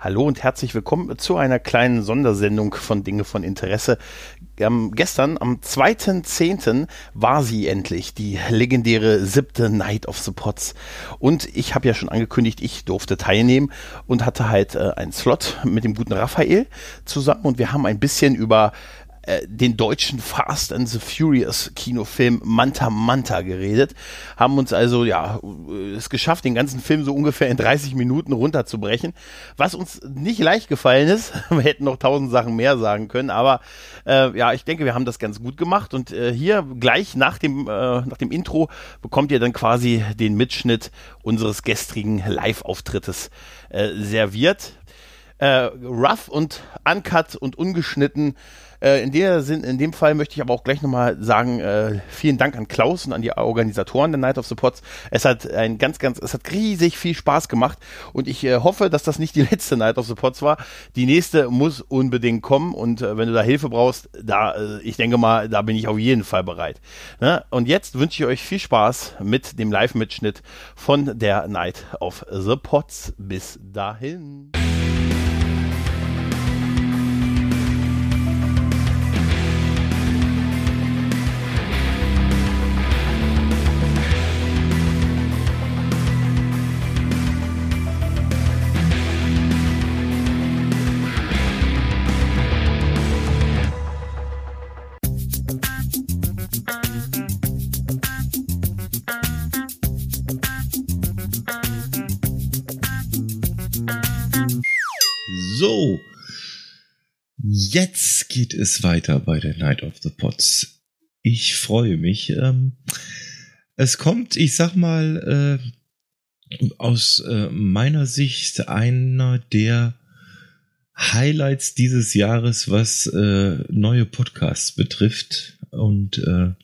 Hallo und herzlich willkommen zu einer kleinen Sondersendung von Dinge von Interesse. Ähm, gestern, am 2.10. war sie endlich, die legendäre siebte Night of the Pots. Und ich habe ja schon angekündigt, ich durfte teilnehmen und hatte halt äh, einen Slot mit dem guten Raphael zusammen und wir haben ein bisschen über äh, den deutschen Fast and the Furious Kinofilm Manta Manta geredet, haben uns also ja es geschafft, den ganzen Film so ungefähr in 30 Minuten runterzubrechen, was uns nicht leicht gefallen ist. Wir hätten noch tausend Sachen mehr sagen können, aber äh, ja, ich denke, wir haben das ganz gut gemacht und äh, hier gleich nach dem äh, nach dem Intro bekommt ihr dann quasi den Mitschnitt unseres gestrigen Live-Auftrittes äh, serviert. Äh, rough und uncut und ungeschnitten äh, in, der Sinn, in dem Fall möchte ich aber auch gleich nochmal sagen, äh, vielen Dank an Klaus und an die Organisatoren der Night of the Pots. Es hat ein ganz, ganz, es hat riesig viel Spaß gemacht und ich äh, hoffe, dass das nicht die letzte Night of the Pots war. Die nächste muss unbedingt kommen und äh, wenn du da Hilfe brauchst, da, äh, ich denke mal, da bin ich auf jeden Fall bereit. Ne? Und jetzt wünsche ich euch viel Spaß mit dem Live-Mitschnitt von der Night of the Pots. Bis dahin. Jetzt geht es weiter bei der Night of the Pots. Ich freue mich. Ähm, es kommt, ich sag mal, äh, aus äh, meiner Sicht einer der Highlights dieses Jahres, was äh, neue Podcasts betrifft. Und äh,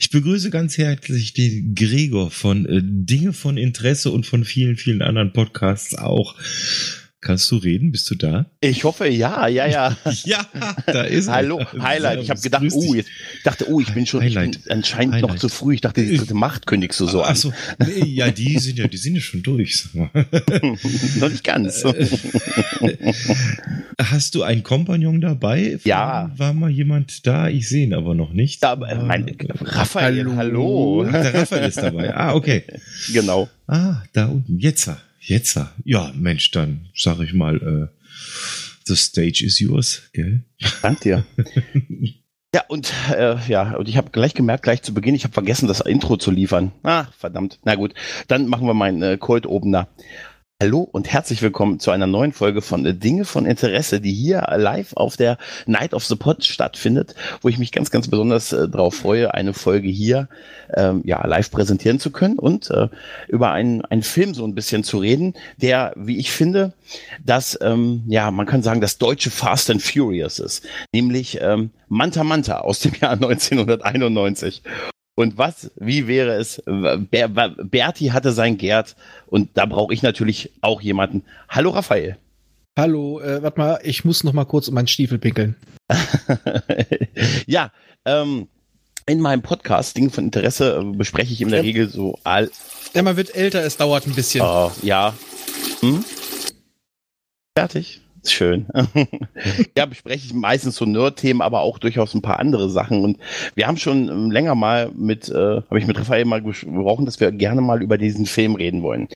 ich begrüße ganz herzlich den Gregor von äh, Dinge von Interesse und von vielen, vielen anderen Podcasts auch. Kannst du reden? Bist du da? Ich hoffe, ja, ja, ja. ja, da ist er. Hallo, Highlight. Ich habe gedacht, oh, jetzt dachte, oh, ich bin schon ich bin anscheinend Highlight. noch zu früh. Ich dachte, die dritte Macht kündigst du so Ach so, nee, ja, die sind ja, die sind ja schon durch. Sag mal. noch nicht ganz. Hast du einen Kompagnon dabei? Ja. War mal jemand da? Ich sehe ihn aber noch nicht. Ja, aber mein, Raphael, hallo. hallo. Der Raphael ist dabei. Ah, okay. Genau. Ah, da unten. Jetzt. Jetzt, ja, Mensch, dann sag ich mal, äh, the stage is yours, gell? Dank dir. ja, und äh, ja, und ich habe gleich gemerkt, gleich zu Beginn, ich habe vergessen, das Intro zu liefern. Ah, verdammt. Na gut, dann machen wir meinen äh, Cold Opener. Hallo und herzlich willkommen zu einer neuen Folge von Dinge von Interesse, die hier live auf der Night of the Pod stattfindet, wo ich mich ganz, ganz besonders äh, darauf freue, eine Folge hier ähm, ja live präsentieren zu können und äh, über einen, einen Film so ein bisschen zu reden, der, wie ich finde, das, ähm, ja, man kann sagen, das deutsche Fast and Furious ist, nämlich ähm, Manta Manta aus dem Jahr 1991. Und was, wie wäre es? Ber Berti hatte sein Gerd und da brauche ich natürlich auch jemanden. Hallo Raphael. Hallo, äh, warte mal, ich muss noch mal kurz um meinen Stiefel pinkeln. ja, ähm, in meinem Podcast, Dinge von Interesse, äh, bespreche ich in der ja. Regel so all. Ja, man wird älter, es dauert ein bisschen. Oh, ja. Hm? Fertig. Schön. ja, bespreche ich meistens so Nerd-Themen, aber auch durchaus ein paar andere Sachen. Und wir haben schon ähm, länger mal mit, äh, habe ich mit Raphael mal gesprochen, dass wir gerne mal über diesen Film reden wollen.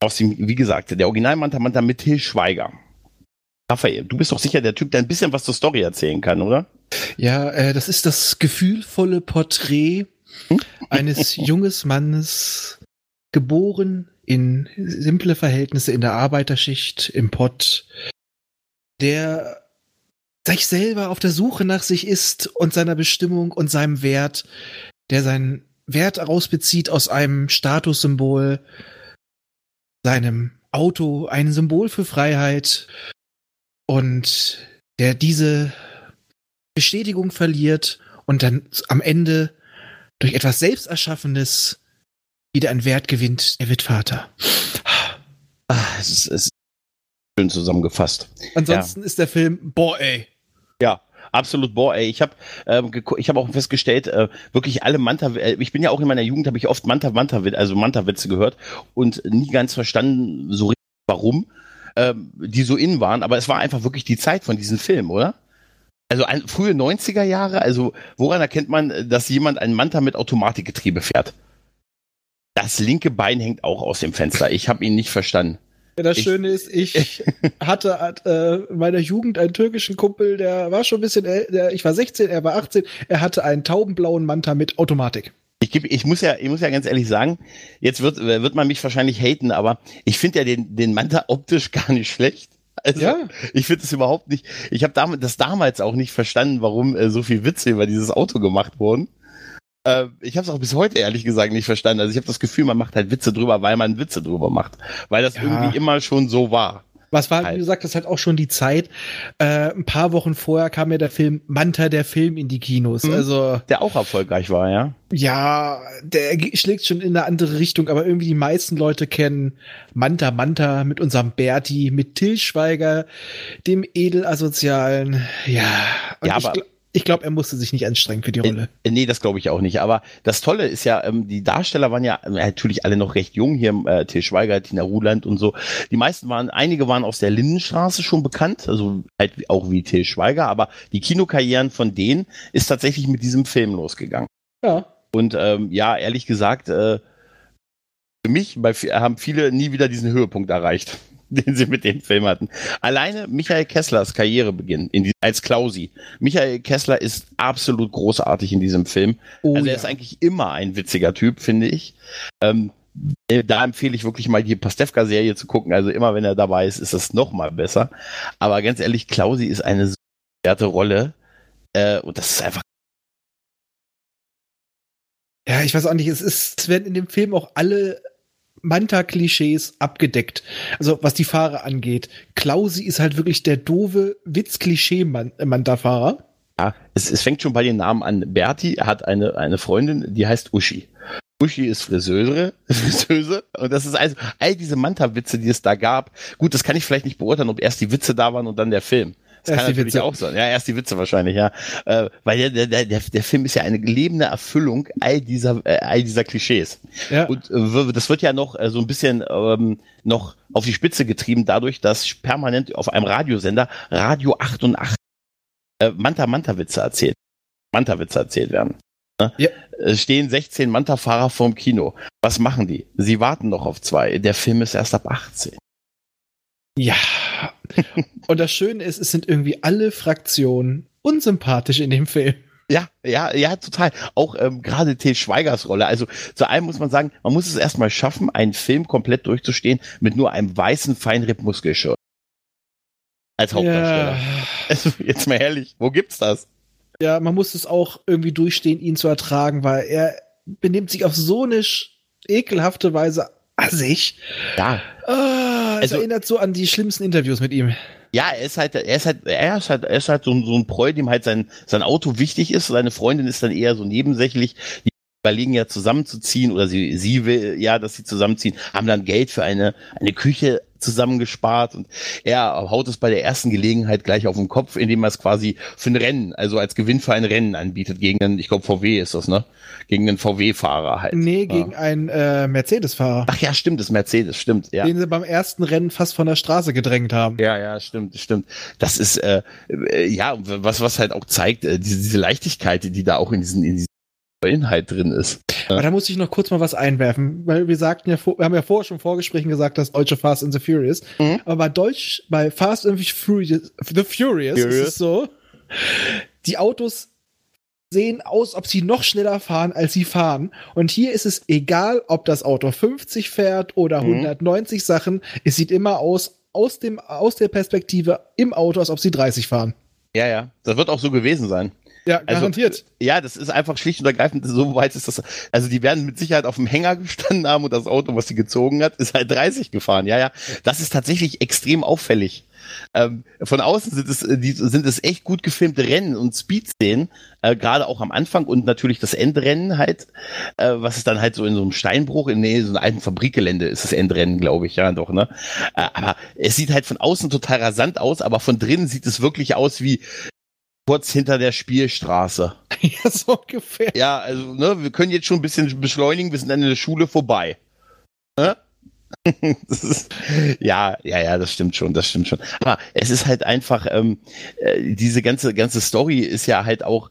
Aus dem, wie gesagt, der Original Manta Manta mit Till Schweiger. Raphael, du bist doch sicher der Typ, der ein bisschen was zur Story erzählen kann, oder? Ja, äh, das ist das gefühlvolle Porträt hm? eines junges Mannes, geboren in simple Verhältnisse in der Arbeiterschicht im Pott, der sich selber auf der Suche nach sich ist und seiner Bestimmung und seinem Wert, der seinen Wert herausbezieht aus einem Statussymbol, seinem Auto, ein Symbol für Freiheit und der diese Bestätigung verliert und dann am Ende durch etwas Selbsterschaffenes wieder einen Wert gewinnt. Er wird Vater. Ah, es es schön zusammengefasst. Ansonsten ja. ist der Film, boah, ey. Ja, absolut boah, ey. Ich habe ähm, ich habe auch festgestellt, äh, wirklich alle Manta äh, ich bin ja auch in meiner Jugend habe ich oft Manta Manta also Manta Witze gehört und nie ganz verstanden so richtig warum. ähm, die so in waren, aber es war einfach wirklich die Zeit von diesen Filmen, oder? Also ein, frühe 90er Jahre, also woran erkennt man, dass jemand einen Manta mit Automatikgetriebe fährt? Das linke Bein hängt auch aus dem Fenster. Ich habe ihn nicht verstanden. Das ich, Schöne ist, ich hatte äh, in meiner Jugend einen türkischen Kumpel, der war schon ein bisschen älter, ich war 16, er war 18, er hatte einen taubenblauen Manta mit Automatik. Ich, geb, ich, muss ja, ich muss ja ganz ehrlich sagen, jetzt wird, wird man mich wahrscheinlich haten, aber ich finde ja den, den Manta optisch gar nicht schlecht. Also, ja. ich finde es überhaupt nicht. Ich habe das damals auch nicht verstanden, warum äh, so viel Witze über dieses Auto gemacht wurden. Äh, ich habe es auch bis heute ehrlich gesagt nicht verstanden. Also ich habe das Gefühl, man macht halt Witze drüber, weil man Witze drüber macht, weil das ja. irgendwie immer schon so war. Was war, halt. wie gesagt, das hat auch schon die Zeit. Äh, ein paar Wochen vorher kam ja der Film Manta, der Film in die Kinos. Mhm. Also der auch erfolgreich war, ja. Ja, der schlägt schon in eine andere Richtung, aber irgendwie die meisten Leute kennen Manta Manta mit unserem Berti, mit Till Schweiger, dem Edelasozialen. Ja, und ja aber ich glaube, er musste sich nicht anstrengen für die Rolle. Äh, nee, das glaube ich auch nicht. Aber das Tolle ist ja, ähm, die Darsteller waren ja äh, natürlich alle noch recht jung hier, äh, Till Schweiger, Tina Ruland und so. Die meisten waren, einige waren aus der Lindenstraße schon bekannt, also halt auch wie Till Schweiger, aber die Kinokarrieren von denen ist tatsächlich mit diesem Film losgegangen. Ja. Und ähm, ja, ehrlich gesagt, äh, für mich bei, haben viele nie wieder diesen Höhepunkt erreicht. Den sie mit dem Film hatten. Alleine Michael Kesslers Karrierebeginn in die, als Klausi. Michael Kessler ist absolut großartig in diesem Film. Oh, also er ja. ist eigentlich immer ein witziger Typ, finde ich. Ähm, äh, da empfehle ich wirklich mal die Pastewka-Serie zu gucken. Also immer wenn er dabei ist, ist es noch mal besser. Aber ganz ehrlich, Klausi ist eine so werte Rolle. Äh, und das ist einfach ja, ich weiß auch nicht, es ist, es werden in dem Film auch alle Manta-Klischees abgedeckt. Also was die Fahrer angeht. Klausi ist halt wirklich der doofe Witz-Klischee-Manta-Fahrer. Ja, es, es fängt schon bei den Namen an. Berti hat eine, eine Freundin, die heißt Uschi. Uschi ist Friseure, Friseuse. Und das ist also all diese Manta-Witze, die es da gab. Gut, das kann ich vielleicht nicht beurteilen, ob erst die Witze da waren und dann der Film. Das erst kann natürlich Witze. auch sein. Ja, erst die Witze wahrscheinlich, ja. Äh, weil der, der, der, der Film ist ja eine lebende Erfüllung all dieser, äh, all dieser Klischees. Ja. Und äh, das wird ja noch äh, so ein bisschen ähm, noch auf die Spitze getrieben, dadurch, dass permanent auf einem Radiosender Radio 88 äh, Manta-Manta-Witze erzählt. Manta-Witze erzählt werden. Ne? Ja. Es stehen 16 Manta-Fahrer vorm Kino. Was machen die? Sie warten noch auf zwei. Der Film ist erst ab 18. Ja. Und das Schöne ist, es sind irgendwie alle Fraktionen unsympathisch in dem Film. Ja, ja, ja, total. Auch ähm, gerade Til Schweigers Rolle. Also zu allem muss man sagen, man muss es erstmal schaffen, einen Film komplett durchzustehen mit nur einem weißen Feinripp-Muskelschirm. Als Hauptdarsteller. Ja. Also, jetzt mal ehrlich, wo gibt's das? Ja, man muss es auch irgendwie durchstehen, ihn zu ertragen, weil er benimmt sich auf so eine ekelhafte Weise assig. Ja. Ah, also, erinnert so an die schlimmsten Interviews mit ihm. Ja, er ist halt, er ist halt, er ist halt, er ist halt so, so ein Preu, dem halt sein, sein Auto wichtig ist. Seine Freundin ist dann eher so nebensächlich. Die überlegen ja zusammenzuziehen oder sie, sie will ja, dass sie zusammenziehen, haben dann Geld für eine, eine Küche zusammengespart und er haut es bei der ersten Gelegenheit gleich auf den Kopf, indem er es quasi für ein Rennen, also als Gewinn für ein Rennen anbietet gegen einen, ich glaube VW ist das, ne? Gegen einen VW-Fahrer halt. Nee, gegen ja. einen äh, Mercedes-Fahrer. Ach ja, stimmt, das Mercedes, stimmt, ja. Den sie beim ersten Rennen fast von der Straße gedrängt haben. Ja, ja, stimmt, stimmt. Das ist, äh, äh, ja, was, was halt auch zeigt, äh, diese, diese Leichtigkeit, die da auch in diesen, in diesen Inhalt drin ist. Aber da muss ich noch kurz mal was einwerfen, weil wir sagten ja, wir haben ja vorher schon Vorgesprächen gesagt, dass deutsche Fast and the Furious. Mhm. Aber bei Deutsch, bei Fast and the Furious, the Furious, Furious. ist es so, die Autos sehen aus, ob sie noch schneller fahren, als sie fahren. Und hier ist es egal, ob das Auto 50 fährt oder 190 mhm. Sachen. Es sieht immer aus, aus dem, aus der Perspektive im Auto, als ob sie 30 fahren. Ja, ja. Das wird auch so gewesen sein. Ja, also, garantiert. Also, ja, das ist einfach schlicht und ergreifend, so weit ist das. Also die werden mit Sicherheit auf dem Hänger gestanden haben und das Auto, was sie gezogen hat, ist halt 30 gefahren. Ja, ja. Das ist tatsächlich extrem auffällig. Ähm, von außen sind es, äh, die, sind es echt gut gefilmte Rennen und Speed-Szenen, äh, gerade auch am Anfang und natürlich das Endrennen halt, äh, was ist dann halt so in so einem Steinbruch, in nee, so einem alten Fabrikgelände ist das Endrennen, glaube ich, ja doch, ne? Äh, aber es sieht halt von außen total rasant aus, aber von drinnen sieht es wirklich aus wie kurz hinter der Spielstraße. Ja, so ungefähr. Ja, also, ne, wir können jetzt schon ein bisschen beschleunigen, wir sind dann in der Schule vorbei. Ne? ist, ja, ja, ja, das stimmt schon, das stimmt schon. Aber es ist halt einfach, ähm, äh, diese ganze, ganze Story ist ja halt auch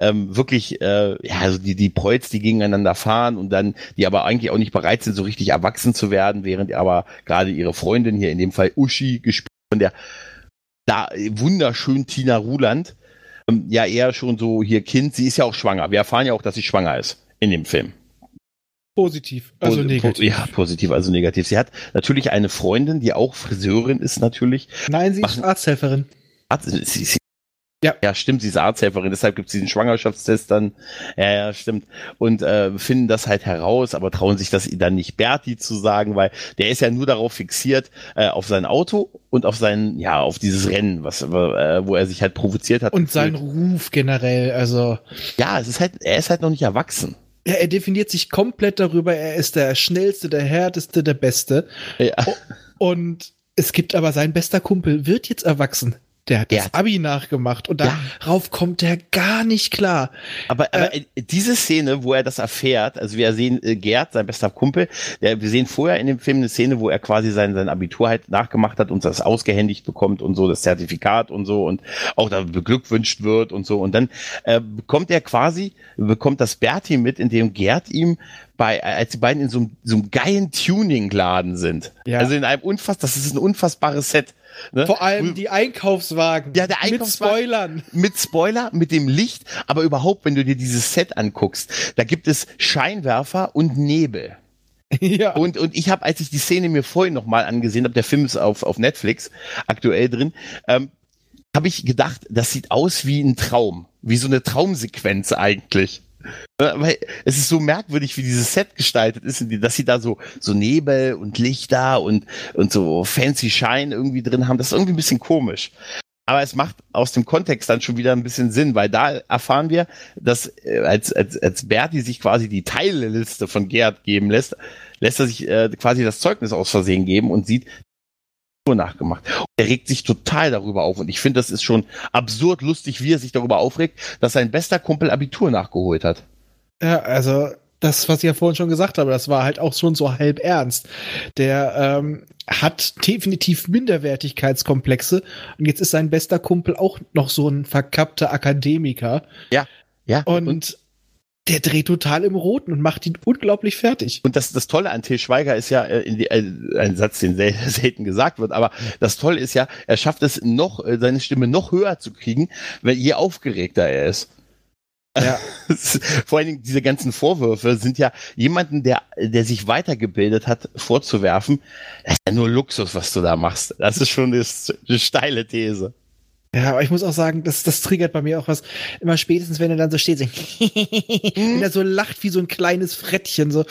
ähm, wirklich, äh, ja, also die, die Preuß, die gegeneinander fahren und dann, die aber eigentlich auch nicht bereit sind, so richtig erwachsen zu werden, während aber gerade ihre Freundin hier, in dem Fall Uschi, gespielt von der da wunderschön Tina Ruland, ähm, ja eher schon so hier Kind, sie ist ja auch schwanger. Wir erfahren ja auch, dass sie schwanger ist in dem Film. Positiv, also negativ. Ja, positiv, also negativ. Sie hat natürlich eine Freundin, die auch Friseurin ist natürlich. Nein, sie ist Arzthelferin. Arzt, sie, sie, ja. ja, stimmt, sie ist Arzthelferin, deshalb gibt es diesen Schwangerschaftstest dann. Ja, ja, stimmt. Und äh, finden das halt heraus, aber trauen sich das dann nicht Berti zu sagen, weil der ist ja nur darauf fixiert, äh, auf sein Auto und auf sein, ja, auf dieses Rennen, was, äh, wo er sich halt provoziert hat. Und sein Ruf generell, also. Ja, es ist halt, er ist halt noch nicht erwachsen. Ja, er definiert sich komplett darüber, er ist der schnellste, der härteste, der beste. Ja. Und es gibt aber sein bester Kumpel, wird jetzt erwachsen. Der hat das Abi nachgemacht und darauf ja. kommt er gar nicht klar. Aber, aber äh, diese Szene, wo er das erfährt, also wir sehen äh, Gerd, sein bester Kumpel, der, wir sehen vorher in dem Film eine Szene, wo er quasi sein, sein Abitur halt nachgemacht hat und das ausgehändigt bekommt und so, das Zertifikat und so und auch da beglückwünscht wird und so. Und dann äh, bekommt er quasi, bekommt das Berti mit, indem Gerd ihm bei, als die beiden in so einem, so einem geilen Tuning-Laden sind. Ja. Also in einem unfass, das ist ein unfassbares Set. Ne? Vor allem die Einkaufswagen. Ja, der Einkaufswagen. Mit Spoilern. Mit Spoiler, mit dem Licht. Aber überhaupt, wenn du dir dieses Set anguckst, da gibt es Scheinwerfer und Nebel. Ja. Und, und ich habe, als ich die Szene mir vorhin nochmal angesehen habe, der Film ist auf, auf Netflix aktuell drin, ähm, habe ich gedacht, das sieht aus wie ein Traum, wie so eine Traumsequenz eigentlich. Weil es ist so merkwürdig, wie dieses Set gestaltet ist, dass sie da so, so Nebel und Lichter und, und so fancy Shine irgendwie drin haben. Das ist irgendwie ein bisschen komisch. Aber es macht aus dem Kontext dann schon wieder ein bisschen Sinn, weil da erfahren wir, dass äh, als, als, als Berti sich quasi die Teilliste von Gerd geben lässt, lässt er sich äh, quasi das Zeugnis aus Versehen geben und sieht, nachgemacht. Und er regt sich total darüber auf. Und ich finde, das ist schon absurd lustig, wie er sich darüber aufregt, dass sein bester Kumpel Abitur nachgeholt hat. Ja, also das, was ich ja vorhin schon gesagt habe, das war halt auch schon so halb ernst. Der ähm, hat definitiv Minderwertigkeitskomplexe und jetzt ist sein bester Kumpel auch noch so ein verkappter Akademiker. Ja, ja. Und, und der dreht total im Roten und macht ihn unglaublich fertig. Und das, das Tolle an Til Schweiger ist ja äh, die, äh, ein Satz, den sel selten gesagt wird, aber das Tolle ist ja, er schafft es noch, äh, seine Stimme noch höher zu kriegen, weil je aufgeregter er ist. Ja. Vor allen Dingen diese ganzen Vorwürfe sind ja jemanden, der, der sich weitergebildet hat, vorzuwerfen. Das ist ja nur Luxus, was du da machst. Das ist schon eine, eine steile These. Ja, aber ich muss auch sagen, das, das triggert bei mir auch was. Immer spätestens, wenn er dann so steht, so, wenn er so lacht wie so ein kleines Frettchen, so.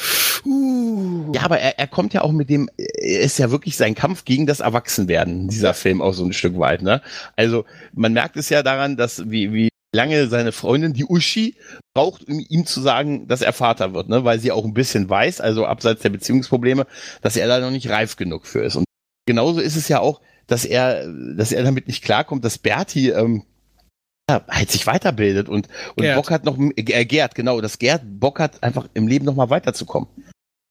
Uh. Ja, aber er, er kommt ja auch mit dem, ist ja wirklich sein Kampf gegen das Erwachsenwerden, dieser Film auch so ein Stück weit, ne? Also, man merkt es ja daran, dass, wie, wie lange seine Freundin, die Uschi, braucht, um ihm zu sagen, dass er Vater wird, ne? Weil sie auch ein bisschen weiß, also abseits der Beziehungsprobleme, dass er da noch nicht reif genug für ist. Und genauso ist es ja auch, dass er, dass er damit nicht klarkommt, dass Berti ähm, ja, halt sich weiterbildet und, und Gerd. Bock hat noch, äh, Gerd, genau, dass Gerd Bock hat, einfach im Leben noch mal weiterzukommen.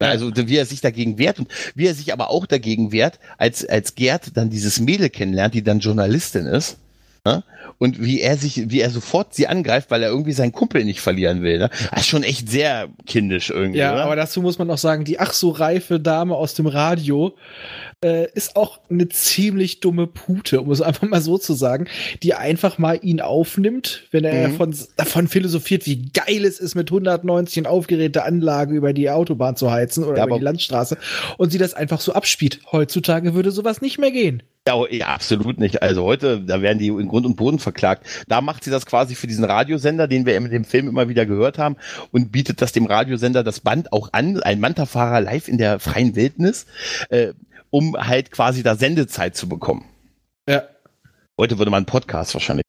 Ja. Also wie er sich dagegen wehrt und wie er sich aber auch dagegen wehrt, als, als Gerd dann dieses Mädel kennenlernt, die dann Journalistin ist. Ne? Und wie er sich, wie er sofort sie angreift, weil er irgendwie seinen Kumpel nicht verlieren will. Ne? Das ist schon echt sehr kindisch irgendwie. Ja, oder? aber dazu muss man auch sagen, die ach so reife Dame aus dem Radio äh, ist auch eine ziemlich dumme Pute, um es einfach mal so zu sagen, die einfach mal ihn aufnimmt, wenn er mhm. von, davon philosophiert, wie geil es ist, mit 190 aufgeräte Anlage über die Autobahn zu heizen oder ja, über die Landstraße und sie das einfach so abspielt. Heutzutage würde sowas nicht mehr gehen. Ja, ja, absolut nicht. Also heute, da werden die in Grund und Boden verklagt. Da macht sie das quasi für diesen Radiosender, den wir in dem Film immer wieder gehört haben, und bietet das dem Radiosender das Band auch an, ein Manta-Fahrer live in der freien Wildnis. Äh, um halt quasi da Sendezeit zu bekommen. Ja. Heute würde man einen Podcast wahrscheinlich.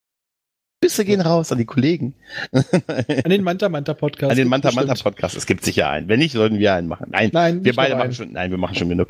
Bisse gehen raus an die Kollegen. An den Manta Manta Podcast. An den Manta Manta Podcast. Es gibt sicher einen. Wenn nicht, sollten wir einen machen. Nein, nein wir beide machen schon, nein, wir machen schon genug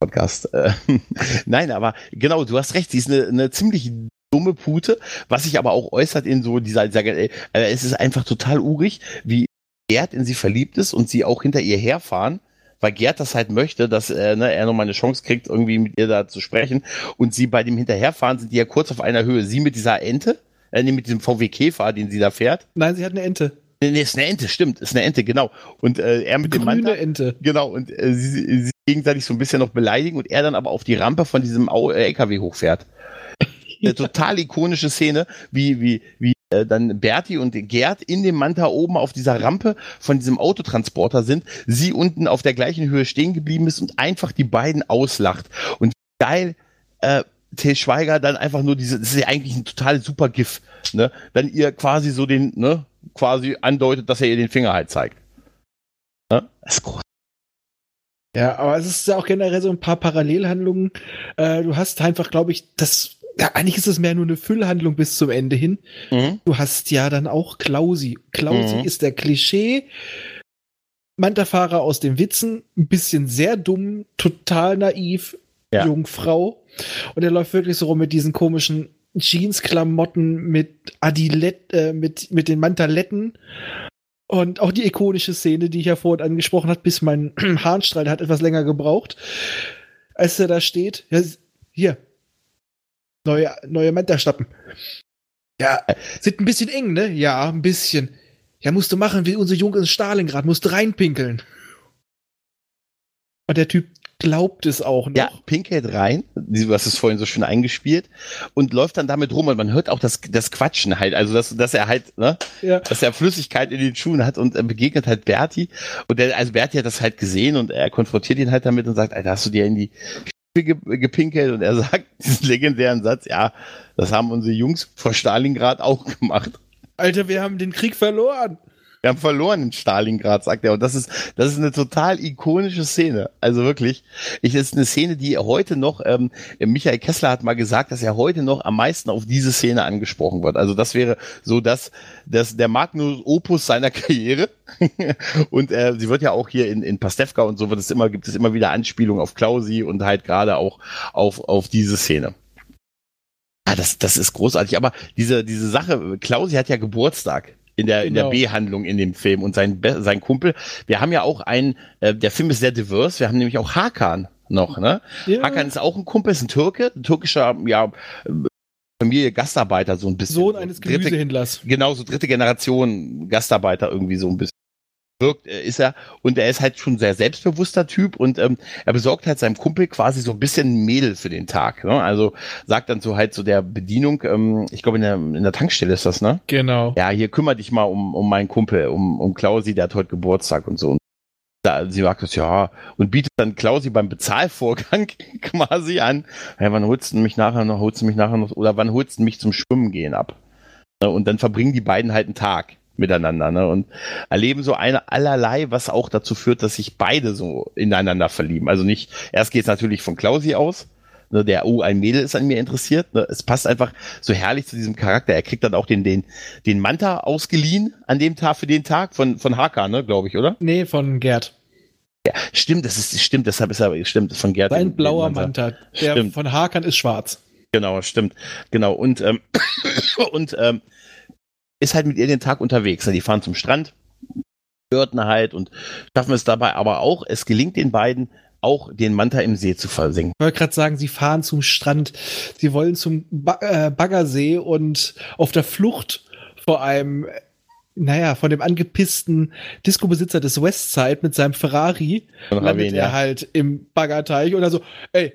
Podcast. Äh, nein, aber genau, du hast recht. Sie ist eine, eine ziemlich dumme Pute, was sich aber auch äußert in so dieser, dieser äh, es ist einfach total urig, wie Gerd in sie verliebt ist und sie auch hinter ihr herfahren weil Gerd das halt möchte, dass äh, ne, er nochmal eine Chance kriegt, irgendwie mit ihr da zu sprechen. Und sie bei dem Hinterherfahren sind die ja kurz auf einer Höhe. Sie mit dieser Ente, äh, nee, mit diesem VW Käfer, den sie da fährt. Nein, sie hat eine Ente. Nee, nee, ist eine Ente, stimmt, ist eine Ente, genau. Und äh, er mit dem Mann. Grüne Ente. Genau, und äh, sie, sie gegenseitig so ein bisschen noch beleidigen und er dann aber auf die Rampe von diesem äh, LKW hochfährt. Eine total ikonische Szene, wie, wie, wie äh, dann Berti und Gerd in dem Manta oben auf dieser Rampe von diesem Autotransporter sind, sie unten auf der gleichen Höhe stehen geblieben ist und einfach die beiden auslacht. Und geil, äh, Till Schweiger dann einfach nur diese, das ist ja eigentlich ein total super GIF, ne? Dann ihr quasi so den, ne, quasi andeutet, dass er ihr den Finger halt zeigt. Ne? Das ist groß. Ja, aber es ist ja auch generell so ein paar Parallelhandlungen. Äh, du hast einfach, glaube ich, das. Ja, eigentlich ist es mehr nur eine Füllhandlung bis zum Ende hin. Mhm. Du hast ja dann auch Klausi. Klausi Mhm. ist der Klischee. Manta-Fahrer aus den Witzen, ein bisschen sehr dumm, total naiv, Ja. Jungfrau. Und er läuft wirklich so rum mit diesen komischen Jeans-Klamotten, mit Adilett, äh, mit, mit den Mantaletten. Und auch die ikonische Szene, die ich ja vorhin angesprochen habe, bis mein Harnstrahl hat etwas länger gebraucht. Als er da steht, ja, hier, neue, neue Manta-Stappen. Ja, sind ein bisschen eng, ne? Ja, ein bisschen. Ja, musst du machen wie unser Junge in Stalingrad, musst reinpinkeln. Und der Typ glaubt es auch noch. Ja, pinkelt rein, du hast es vorhin so schön eingespielt und läuft dann damit rum und man hört auch das, das Quatschen halt, also dass, dass er halt, ne, ja. dass er Flüssigkeit in den Schuhen hat und äh, begegnet halt Berti und der, also Berti hat das halt gesehen und er konfrontiert ihn halt damit und sagt, Alter, hast du dir in die gepinkelt und er sagt diesen legendären Satz, ja, das haben unsere Jungs vor Stalingrad auch gemacht. Alter, wir haben den Krieg verloren. Wir haben verloren in Stalingrad, sagt er. Und das ist, das ist eine total ikonische Szene. Also wirklich. Ich, das ist eine Szene, die heute noch, ähm, Michael Kessler hat mal gesagt, dass er heute noch am meisten auf diese Szene angesprochen wird. Also das wäre so das, das der Magnus Opus seiner Karriere. und äh, sie wird ja auch hier in, in Pastewka und so wird es immer, gibt es immer wieder Anspielungen auf Klausi und halt gerade auch auf, auf diese Szene. Ah, das, das ist großartig. Aber diese, diese Sache, Klausi hat ja Geburtstag in der, in der Genau. B-Handlung in dem Film und sein, sein Kumpel. Wir haben ja auch einen, äh, der Film ist sehr divers. Wir haben nämlich auch Hakan noch, ne? Ja. Hakan ist auch ein Kumpel, ist ein Türke, ein türkischer, ja, Familie Gastarbeiter, so ein bisschen. Sohn eines Dritte- Gemüsehändlers. Genau, so dritte Generation Gastarbeiter irgendwie so ein bisschen. Wirkt, äh, ist er und er ist halt schon ein sehr selbstbewusster Typ und ähm, er besorgt halt seinem Kumpel quasi so ein bisschen ein Mädel für den Tag. Ne? Also sagt dann so halt so der Bedienung, ähm, ich glaube in der, in der Tankstelle ist das, ne? Genau. Ja, hier kümmere dich mal um, um meinen Kumpel, um, um Klausi, der hat heute Geburtstag und so. Und da, sie sagt das, ja, und bietet dann Klausi beim Bezahlvorgang quasi an, hey, wann holst du mich nachher noch, holst du mich nachher noch, oder wann holst du mich zum Schwimmen gehen ab? Ne, Und dann verbringen die beiden halt einen Tag miteinander, ne, und erleben so eine allerlei, was auch dazu führt, dass sich beide so ineinander verlieben. Also nicht, erst geht's natürlich von Klausi aus, ne, der, oh, ein Mädel ist an mir interessiert. Ne? Es passt einfach so herrlich zu diesem Charakter. Er kriegt dann auch den, den, den Manta ausgeliehen an dem Tag für den Tag von, von Hakan, ne, glaube ich, oder? Nee, von Gerd. Stimmt, das ist, stimmt, deshalb ist er, stimmt, von Gerd. Sein blauer den Manta. Der Stimmt. von Hakan ist schwarz. Genau, stimmt. Genau. Und, ähm, und ähm, ist halt mit ihr den Tag unterwegs. ne? Die fahren zum Strand, hörten halt und schaffen es dabei aber auch, es gelingt den beiden, auch den Manta im See zu versenken. Ich wollte gerade sagen, sie fahren zum Strand. Sie wollen zum ba äh, Baggersee und auf der Flucht vor einem, naja, von dem angepissten Disco-Besitzer des Westside mit seinem Ferrari Von landet er ja. halt im Baggerteich und er so, ey,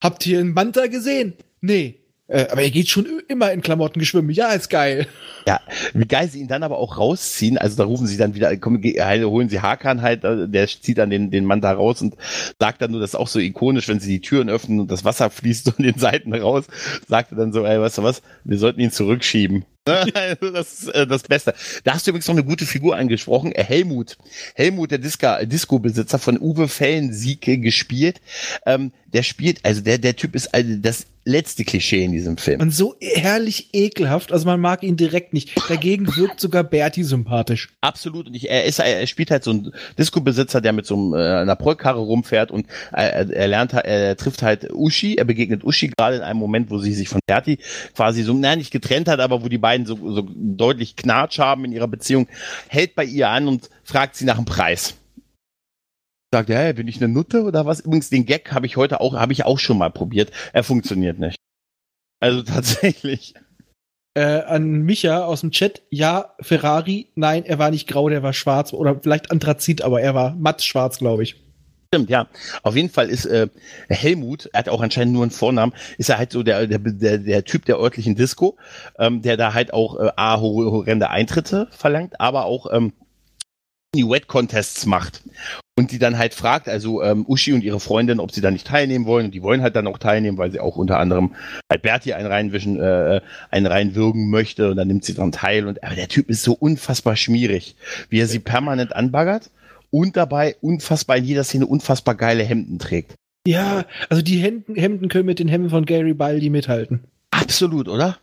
habt ihr einen Manta gesehen? Nee. Äh, aber ihr geht schon immer in Klamotten geschwimmen. Ja, ist geil. Ja, wie geil sie ihn dann aber auch rausziehen. Also da rufen sie dann wieder, komm, holen sie Hakan halt, äh, der zieht dann den, den Mann da raus und sagt dann nur, das ist auch so ikonisch, wenn sie die Türen öffnen und das Wasser fließt so in den Seiten raus, sagt er dann so, ey, weißt du was, wir sollten ihn zurückschieben. Das ist äh, das Beste. Da hast du übrigens noch eine gute Figur angesprochen, äh, Helmut. Helmut, der Disca- Disco-Besitzer von Uwe Fellensieke gespielt. Ähm, der spielt, also der, der Typ ist also das letzte Klischee in diesem Film. Und so herrlich ekelhaft. Also man mag ihn direkt nicht. Dagegen wirkt sogar Bertie sympathisch. Absolut. Und ich, er, ist, er spielt halt so ein Disco-Besitzer, der mit so einem, äh, einer Prollkarre rumfährt und äh, er, er lernt, er trifft halt Uschi, er begegnet Uschi gerade in einem Moment, wo sie sich von Berti quasi so, naja, nicht getrennt hat, aber wo die beiden so, so deutlich Knatsch haben in ihrer Beziehung, hält bei ihr an und fragt sie nach dem Preis. Sagt, ja, bin ich eine Nutte oder was? Übrigens, den Gag habe ich heute auch, habe ich auch schon mal probiert. Er funktioniert nicht. Also tatsächlich. Äh, an Micha aus dem Chat, ja, Ferrari, nein, er war nicht grau, der war schwarz oder vielleicht Anthrazit, aber er war matt schwarz, glaube ich. Stimmt, ja. Auf jeden Fall ist äh, Helmut, er hat auch anscheinend nur einen Vornamen, ist er halt so der, der, der, der Typ der örtlichen Disco, ähm, der da halt auch äh, A, horrende Eintritte verlangt, aber auch ähm, die Wet-Contests macht. Und die dann halt fragt, also ähm, Uschi und ihre Freundin, ob sie da nicht teilnehmen wollen. Und die wollen halt dann auch teilnehmen, weil sie auch unter anderem halt Bertie einen reinwischen, äh, einen reinwürgen möchte. Und dann nimmt sie dran teil. Und aber der Typ ist so unfassbar schmierig, wie er sie permanent anbaggert und dabei unfassbar in jeder Szene unfassbar geile Hemden trägt. Ja, also die Hemden, Hemden können mit den Hemden von Gary Baldi mithalten. Absolut, oder?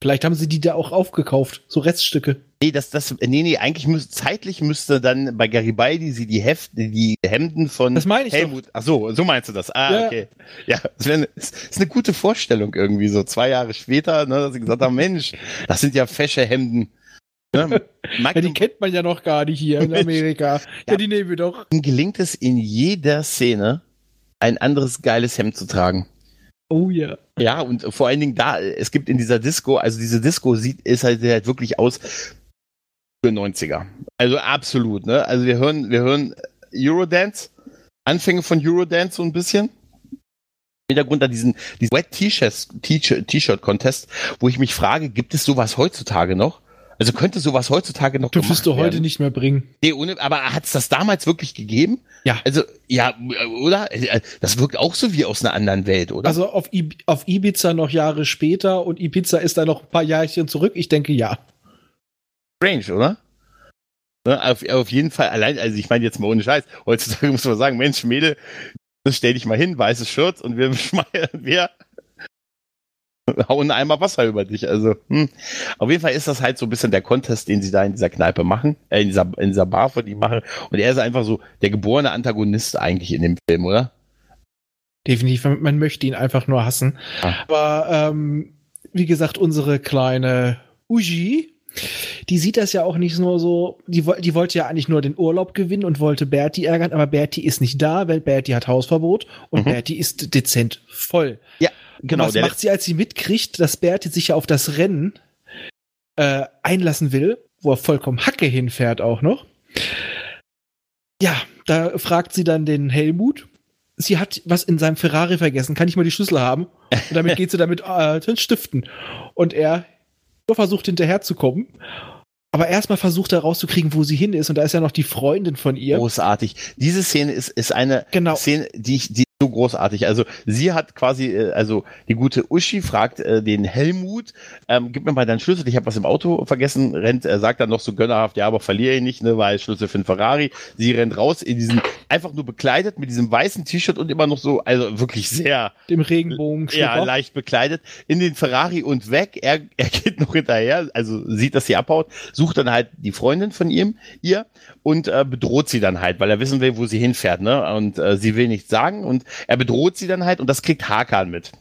Vielleicht haben sie die da auch aufgekauft, so Reststücke. Nee, das, das, nee, nee, eigentlich müsste, zeitlich müsste dann bei Garibaldi sie die Heft, die Hemden von das meine ich Helmut. Doch. Ach so, so meinst du das. Ah, ja. okay. Ja, das eine, ist, ist eine gute Vorstellung irgendwie, so zwei Jahre später, ne, dass sie gesagt haben, Mensch, das sind ja fesche Hemden. Ne? ja, die kennt man ja noch gar nicht hier in Amerika. Ja, ja die nehmen wir doch. Gelingt es in jeder Szene, ein anderes geiles Hemd zu tragen. Oh ja. Ja, und vor allen Dingen da, es gibt in dieser Disco, also diese Disco sieht, ist halt, halt wirklich aus für 90er. Also absolut, ne? Also wir hören, wir hören Eurodance, Anfänge von Eurodance so ein bisschen. Hintergrund an diesen, diesen Wet T-Shirt-Contest, wo ich mich frage, gibt es sowas heutzutage noch? Also könnte sowas heutzutage noch Dürftest du heute werden? nicht mehr bringen. Nee, ohne, aber hat es das damals wirklich gegeben? Ja. Also, ja, oder? Das wirkt auch so wie aus einer anderen Welt, oder? Also auf, I auf Ibiza noch Jahre später und Ibiza ist da noch ein paar Jahrchen zurück. Ich denke ja. Strange, oder? Auf, auf jeden Fall, allein, also ich meine jetzt mal ohne Scheiß, heutzutage muss man sagen, Mensch, Mädel, stell dich mal hin, weißes Shirt und wir, wir hauen einmal Wasser über dich. Also, hm. auf jeden Fall ist das halt so ein bisschen der Contest, den sie da in dieser Kneipe machen, äh, in dieser, in dieser Bar von ihm machen. Und er ist einfach so der geborene Antagonist eigentlich in dem Film, oder? Definitiv, man möchte ihn einfach nur hassen. Ah. Aber ähm, wie gesagt, unsere kleine Uji, die sieht das ja auch nicht nur so, die, die wollte ja eigentlich nur den Urlaub gewinnen und wollte Bertie ärgern, aber Bertie ist nicht da, weil Bertie hat Hausverbot und mhm. Bertie ist dezent voll. Ja. Genau. Und was macht sie, als sie mitkriegt, dass Bertie sich ja auf das Rennen äh, einlassen will, wo er vollkommen Hacke hinfährt auch noch? Ja, da fragt sie dann den Helmut. Sie hat was in seinem Ferrari vergessen. Kann ich mal die Schlüssel haben? Und damit geht sie damit äh, stiften. Und er versucht hinterherzukommen. Aber erstmal versucht er rauszukriegen, wo sie hin ist. Und da ist ja noch die Freundin von ihr. Großartig. Diese Szene ist, ist eine genau. Szene, die ich, die so großartig. Also sie hat quasi, äh, also die gute Uschi fragt äh, den Helmut, ähm, gib mir mal deinen Schlüssel, ich habe was im Auto vergessen, rennt, äh, sagt dann noch so gönnerhaft, ja, aber verliere ihn nicht, ne, weil Schlüssel für den Ferrari. Sie rennt raus in diesen, einfach nur bekleidet mit diesem weißen T-Shirt und immer noch so, also wirklich sehr. Dem Regenbogen. Ja, leicht bekleidet, in den Ferrari und weg. Er, er geht noch hinterher, also sieht, dass sie abhaut, sucht dann halt die Freundin von ihm, ihr, und äh, bedroht sie dann halt, weil er wissen will, wo sie hinfährt, ne, und äh, sie will nichts sagen und er bedroht sie dann halt und das kriegt Hakan mit.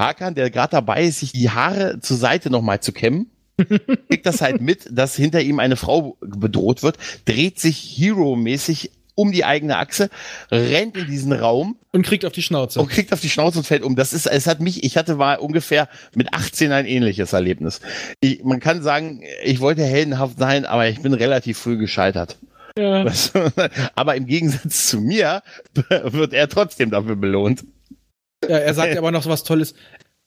Hakan, der gerade dabei ist, sich die Haare zur Seite nochmal zu kämmen, kriegt das halt mit, dass hinter ihm eine Frau bedroht wird, dreht sich Hero-mäßig um die eigene Achse, rennt in diesen Raum und kriegt auf die Schnauze. Und kriegt auf die Schnauze und fällt um. Das ist, es hat mich, ich hatte mal ungefähr mit 18 ein ähnliches Erlebnis. Ich, man kann sagen, ich wollte heldenhaft sein, aber ich bin relativ früh gescheitert. Ja. aber im Gegensatz zu mir wird er trotzdem dafür belohnt. Ja, er sagt aber noch so was Tolles.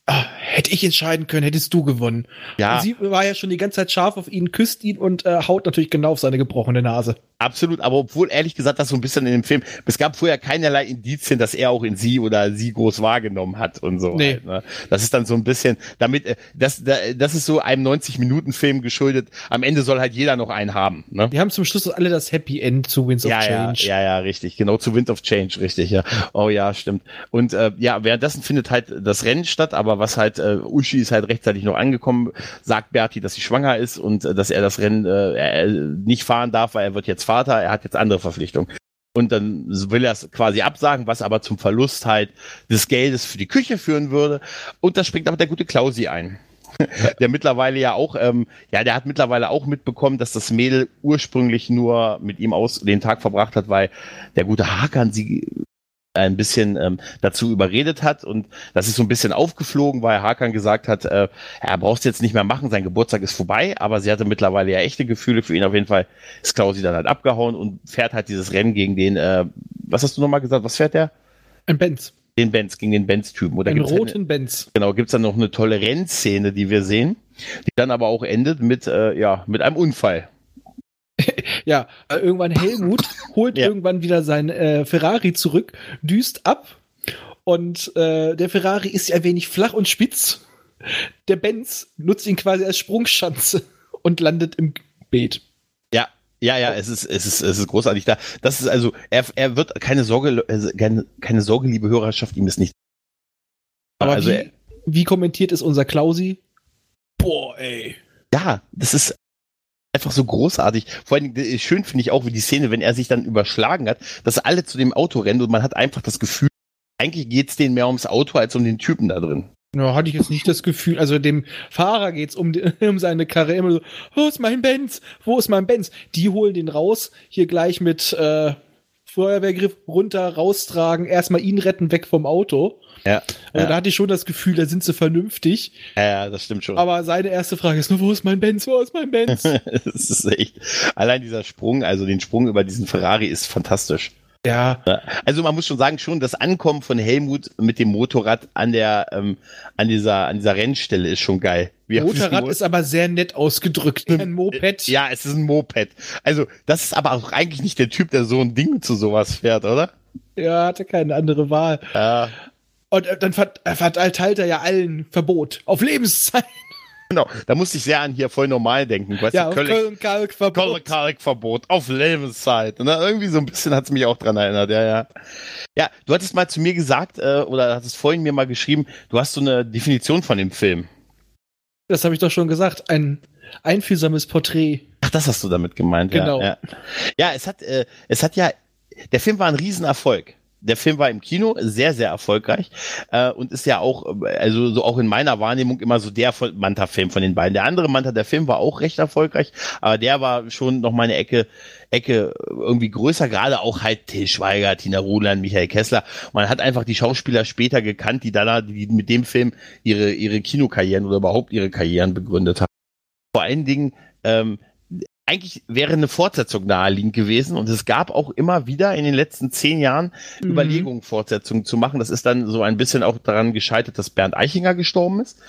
Ah, hätte ich entscheiden können, hättest du gewonnen. Ja. Und sie war ja schon die ganze Zeit scharf auf ihn, küsst ihn und äh, haut natürlich genau auf seine gebrochene Nase. Absolut, aber obwohl ehrlich gesagt das so ein bisschen in dem Film, es gab vorher keinerlei Indizien, dass er auch in sie oder sie groß wahrgenommen hat und so. Nee. Halt, ne? Das ist dann so ein bisschen, damit, äh, das, das ist so einem 90-Minuten-Film geschuldet. Am Ende soll halt jeder noch einen haben. Ne? Die haben zum Schluss alle das Happy End zu Winds ja, of Change. Ja, ja, ja, richtig, genau, zu Wind of Change, richtig, ja. Oh ja, stimmt. Und äh, ja, währenddessen findet halt das Rennen statt, aber was halt, äh, Uschi ist halt rechtzeitig noch angekommen, sagt Berti, dass sie schwanger ist und äh, dass er das Rennen äh, nicht fahren darf, weil er wird jetzt Vater, er hat jetzt andere Verpflichtungen. Und dann will er es quasi absagen, was aber zum Verlust halt des Geldes für die Küche führen würde. Und da springt aber der gute Klausi ein. der mittlerweile ja auch, ähm, ja, der hat mittlerweile auch mitbekommen, dass das Mädel ursprünglich nur mit ihm aus den Tag verbracht hat, weil der gute Hakan sie ein bisschen ähm, dazu überredet hat und das ist so ein bisschen aufgeflogen, weil Hakan gesagt hat, äh, er braucht es jetzt nicht mehr machen, sein Geburtstag ist vorbei, aber sie hatte mittlerweile ja echte Gefühle für ihn. Auf jeden Fall ist Klausi dann halt abgehauen und fährt halt dieses Rennen gegen den, äh, was hast du nochmal gesagt, was fährt der? Ein Benz. Den Benz, gegen den Benz-Typen. Gibt's roten eine, Benz. Genau, gibt's dann noch eine tolle Rennszene, die wir sehen, die dann aber auch endet mit, äh, ja, mit einem Unfall. Ja, äh, irgendwann Helmut holt Ja. irgendwann wieder sein äh, Ferrari zurück, düst ab und äh, der Ferrari ist ja ein wenig flach und spitz. Der Benz nutzt ihn quasi als Sprungschanze und landet im Beet. Ja, ja, ja, es ist, es ist, es ist großartig da. Das ist also, er, er wird keine Sorge, also keine, keine Sorge, liebe Hörerschaft, ihm ist nicht. Aber also, wie, wie kommentiert es unser Klausi? Boah, ey. ja, das ist einfach so großartig. Vor allem äh, schön finde ich auch, wie die Szene, wenn er sich dann überschlagen hat, dass alle zu dem Auto rennen und man hat einfach das Gefühl, eigentlich geht's denen mehr ums Auto als um den Typen da drin. Ja, hatte ich jetzt nicht das Gefühl. Also dem Fahrer geht's um, um seine Karre immer so, wo ist mein Benz? Wo ist mein Benz? Die holen den raus, hier gleich mit äh, Feuerwehrgriff runter, raustragen, erstmal ihn retten, weg vom Auto. Ja, Also ja. Da hatte ich schon das Gefühl, da sind sie vernünftig. ja, das stimmt schon. Aber seine erste Frage ist nur, wo ist mein Benz? Wo ist mein Benz? das ist echt, allein dieser Sprung, also den Sprung über diesen Ferrari ist fantastisch. ja, Ja, Also man muss schon sagen, schon das Ankommen von Helmut mit dem Motorrad an der ähm, an dieser an dieser Rennstelle ist schon geil. Diesem Motorrad Mo- ist aber sehr nett ausgedrückt. Ein Moped. ja, es ist ein Moped. Also das ist aber auch eigentlich nicht der Typ, der so ein Ding zu sowas fährt, oder? Ja, hatte keine andere Wahl. Ja, Und äh, dann äh, verteilt er ja allen Verbot. Auf Lebenszeit. genau. Da musste ich sehr an hier voll normal denken. Weißt Ja, Köln, Köln-Kalk-Verbot. Verbot auf Lebenszeit. Und irgendwie so ein bisschen hat es mich auch dran erinnert, ja, ja. Ja, du hattest mal zu mir gesagt, äh, oder hattest vorhin mir mal geschrieben, du hast so eine Definition von dem Film. Das habe ich doch schon gesagt. Ein einfühlsames Porträt. Ach, das hast du damit gemeint, Genau. ja. Ja, ja es hat, äh, es hat ja, der Film war ein Riesenerfolg. Der Film war im Kino sehr, sehr erfolgreich äh, und ist ja auch, also so auch in meiner Wahrnehmung immer so der Manta-Film von den beiden. Der andere Manta, der Film war auch recht erfolgreich, aber der war schon noch mal eine Ecke, Ecke irgendwie größer, gerade auch halt Till Schweiger, Tina Ruland, Michael Kessler. Man hat einfach die Schauspieler später gekannt, die dann die mit dem Film ihre, ihre Kinokarrieren oder überhaupt ihre Karrieren begründet haben. Vor allen Dingen, ähm, eigentlich wäre eine Fortsetzung naheliegend gewesen und es gab auch immer wieder in den letzten zehn Jahren Mhm. Überlegungen, Fortsetzungen zu machen. Das ist dann so ein bisschen auch daran gescheitert, dass Bernd Eichinger gestorben ist.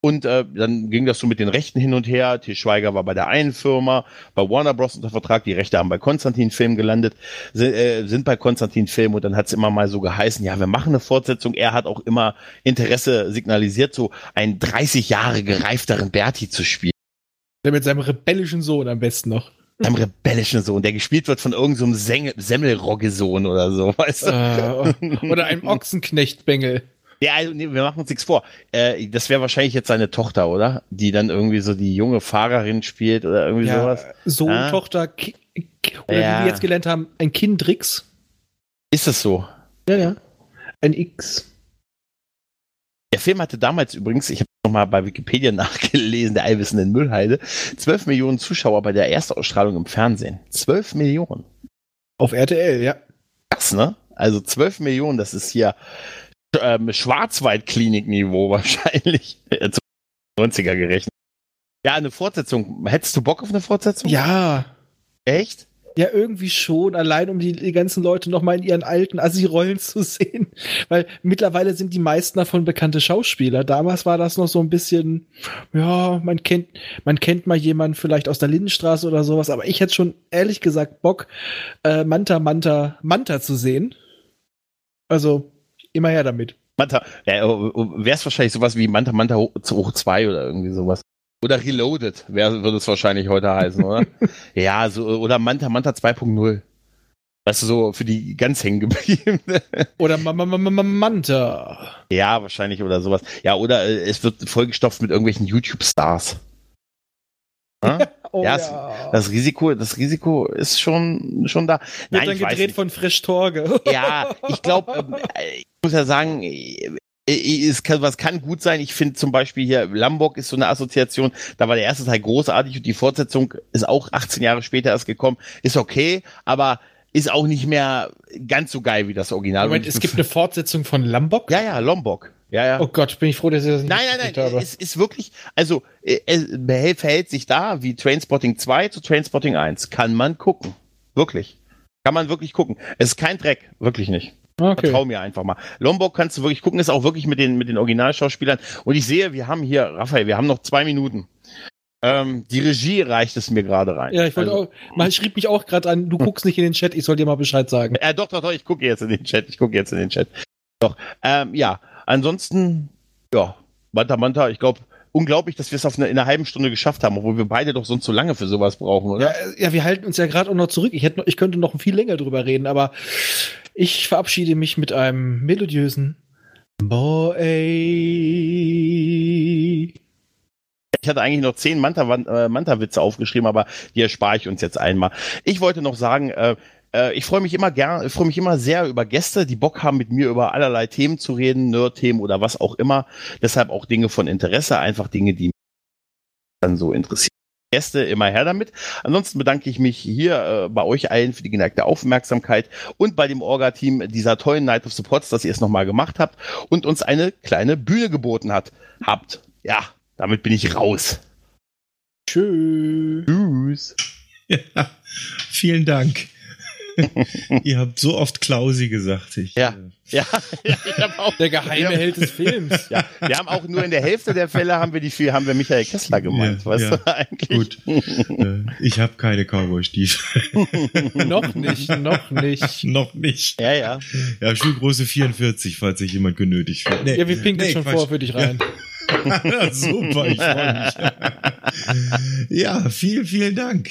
Und äh, dann ging das so mit den Rechten hin und her. Til Schweiger war bei der einen Firma, bei Warner Bros. unter Vertrag, die Rechte haben bei Konstantin Film gelandet, sind, äh, sind bei Konstantin Film und dann hat es immer mal so geheißen, ja, wir machen eine Fortsetzung. Er hat auch immer Interesse signalisiert, so einen 30 Jahre gereifteren Berti zu spielen. Der mit seinem rebellischen Sohn am besten noch. einem rebellischen Sohn, der gespielt wird von irgendeinem so Semmelrogge-Sohn oder so, weißt du? Äh, oder einem Ochsenknechtbengel. Ja, also, nee, wir machen uns nichts vor. Äh, das wäre wahrscheinlich jetzt seine Tochter, oder? Die dann irgendwie so die junge Fahrerin spielt oder irgendwie Ja, sowas. Sohn, Ah. Tochter, Ki oder Ja. wie wir jetzt gelernt haben, ein Kindrix. Ist es so? Ja, ja. Ein X. Der Film hatte damals übrigens, ich habe nochmal bei Wikipedia nachgelesen, der Allwissen in Müllheide, 12 Millionen Zuschauer bei der Erstausstrahlung im Fernsehen. 12 Millionen. Auf RTL, ja. Krass, ne? Also 12 Millionen, das ist hier ähm, Schwarzwaldklinik-Niveau wahrscheinlich. Äh, zu 90er gerechnet. Ja, eine Fortsetzung. Hättest du Bock auf eine Fortsetzung? Ja. Echt? Ja, irgendwie schon, allein um die, die ganzen Leute noch mal in ihren alten Assi-Rollen zu sehen. Weil mittlerweile sind die meisten davon bekannte Schauspieler. Damals war das noch so ein bisschen, ja, man kennt, man kennt mal jemanden vielleicht aus der Lindenstraße oder sowas, aber ich hätte schon ehrlich gesagt Bock, äh, Manta, Manta, Manta zu sehen. Also, immer her damit. Manta, äh, wäre es wahrscheinlich sowas wie Manta Manta hoch 2 oder irgendwie sowas. Oder Reloaded, wär, würde es wahrscheinlich heute heißen, oder? ja, so, oder Manta Manta 2.0. Weißt du, so für die ganz hängen geblieben. Oder Ma- Ma- Ma- Ma- Manta. ja, wahrscheinlich oder sowas. Ja, oder äh, es wird vollgestopft mit irgendwelchen YouTube-Stars. Ja? Oh, Ja, es- Das Risiko, das Risiko ist schon, schon da. Wird dann ich weiß gedreht nicht. von Fresh Torge. Ja, ich glaube, ähm, äh, ich muss ja sagen, es kann, was kann gut sein. Ich finde zum Beispiel hier Lombok ist so eine Assoziation. Da war der erste Teil großartig und die Fortsetzung ist auch 18 Jahre später erst gekommen. Ist okay, aber ist auch nicht mehr ganz so geil wie das Original. Moment, es gibt eine Fortsetzung von Lombok? Ja, ja, Lombok. Ja, ja. Oh Gott, bin ich froh, dass ich das nicht Nein, nein, nein, habe. es ist wirklich, also es verhält sich da wie Trainspotting 2 zu Trainspotting 1. Kann man gucken. Wirklich. Kann man wirklich gucken. Es ist kein Dreck, wirklich nicht. Okay. Vertrau mir einfach mal. Lombok kannst du wirklich gucken, ist auch wirklich mit den, mit den Originalschauspielern. Und ich sehe, wir haben hier, Raphael, wir haben noch zwei Minuten. Ähm, die Regie reicht es mir gerade rein. Ja, ich wollte also, auch, man schrieb mich auch gerade an, du guckst nicht in den Chat, ich soll dir mal Bescheid sagen. Ja, doch, doch, doch, ich gucke jetzt in den Chat, ich gucke jetzt in den Chat. Doch, ähm, ja, ansonsten, ja, Manta Manta, ich glaube, unglaublich, dass wir es auf eine, in einer halben Stunde geschafft haben, obwohl wir beide doch sonst so lange für sowas brauchen, oder? Ja, äh, ja wir halten uns ja gerade auch noch zurück. Ich, hätte, ich könnte noch viel länger drüber reden, aber ich verabschiede mich mit einem melodiösen Boy. Ich hatte eigentlich noch zehn Manta-Witze äh, Manta aufgeschrieben, aber die erspare ich uns jetzt einmal. Ich wollte noch sagen, äh, äh, ich freue mich immer gern, freue mich immer sehr über Gäste, die Bock haben, mit mir über allerlei Themen zu reden, Nerd-Themen oder was auch immer. Deshalb auch Dinge von Interesse, einfach Dinge, die mich dann so interessieren. Gäste immer her damit. Ansonsten bedanke ich mich hier äh, bei euch allen für die geneigte Aufmerksamkeit und bei dem Orga-Team dieser tollen Night of Supports, dass ihr es nochmal gemacht habt und uns eine kleine Bühne geboten hat, habt. Ja, damit bin ich raus. Tschüss. Tschüss. Ja, vielen Dank. Ihr habt so oft Klausi gesagt. Ich, ja. Äh, ja, ja, ich hab auch. Der geheime Held des Films. Ja, wir haben auch nur in der Hälfte der Fälle haben wir die viel, haben wir Michael Kessler gemeint, ja, weißt ja. du eigentlich? Gut. Äh, ich habe keine Cowboy-Stiefel. noch nicht, noch nicht. noch nicht. Ja, ja. Ja, Schuhgröße 44, falls sich jemand genötigt fühlt. Nee, ja, wir pinkeln nee, schon Quatsch. vor für dich rein. Ja. Super, ich freue mich. ja, vielen, vielen Dank.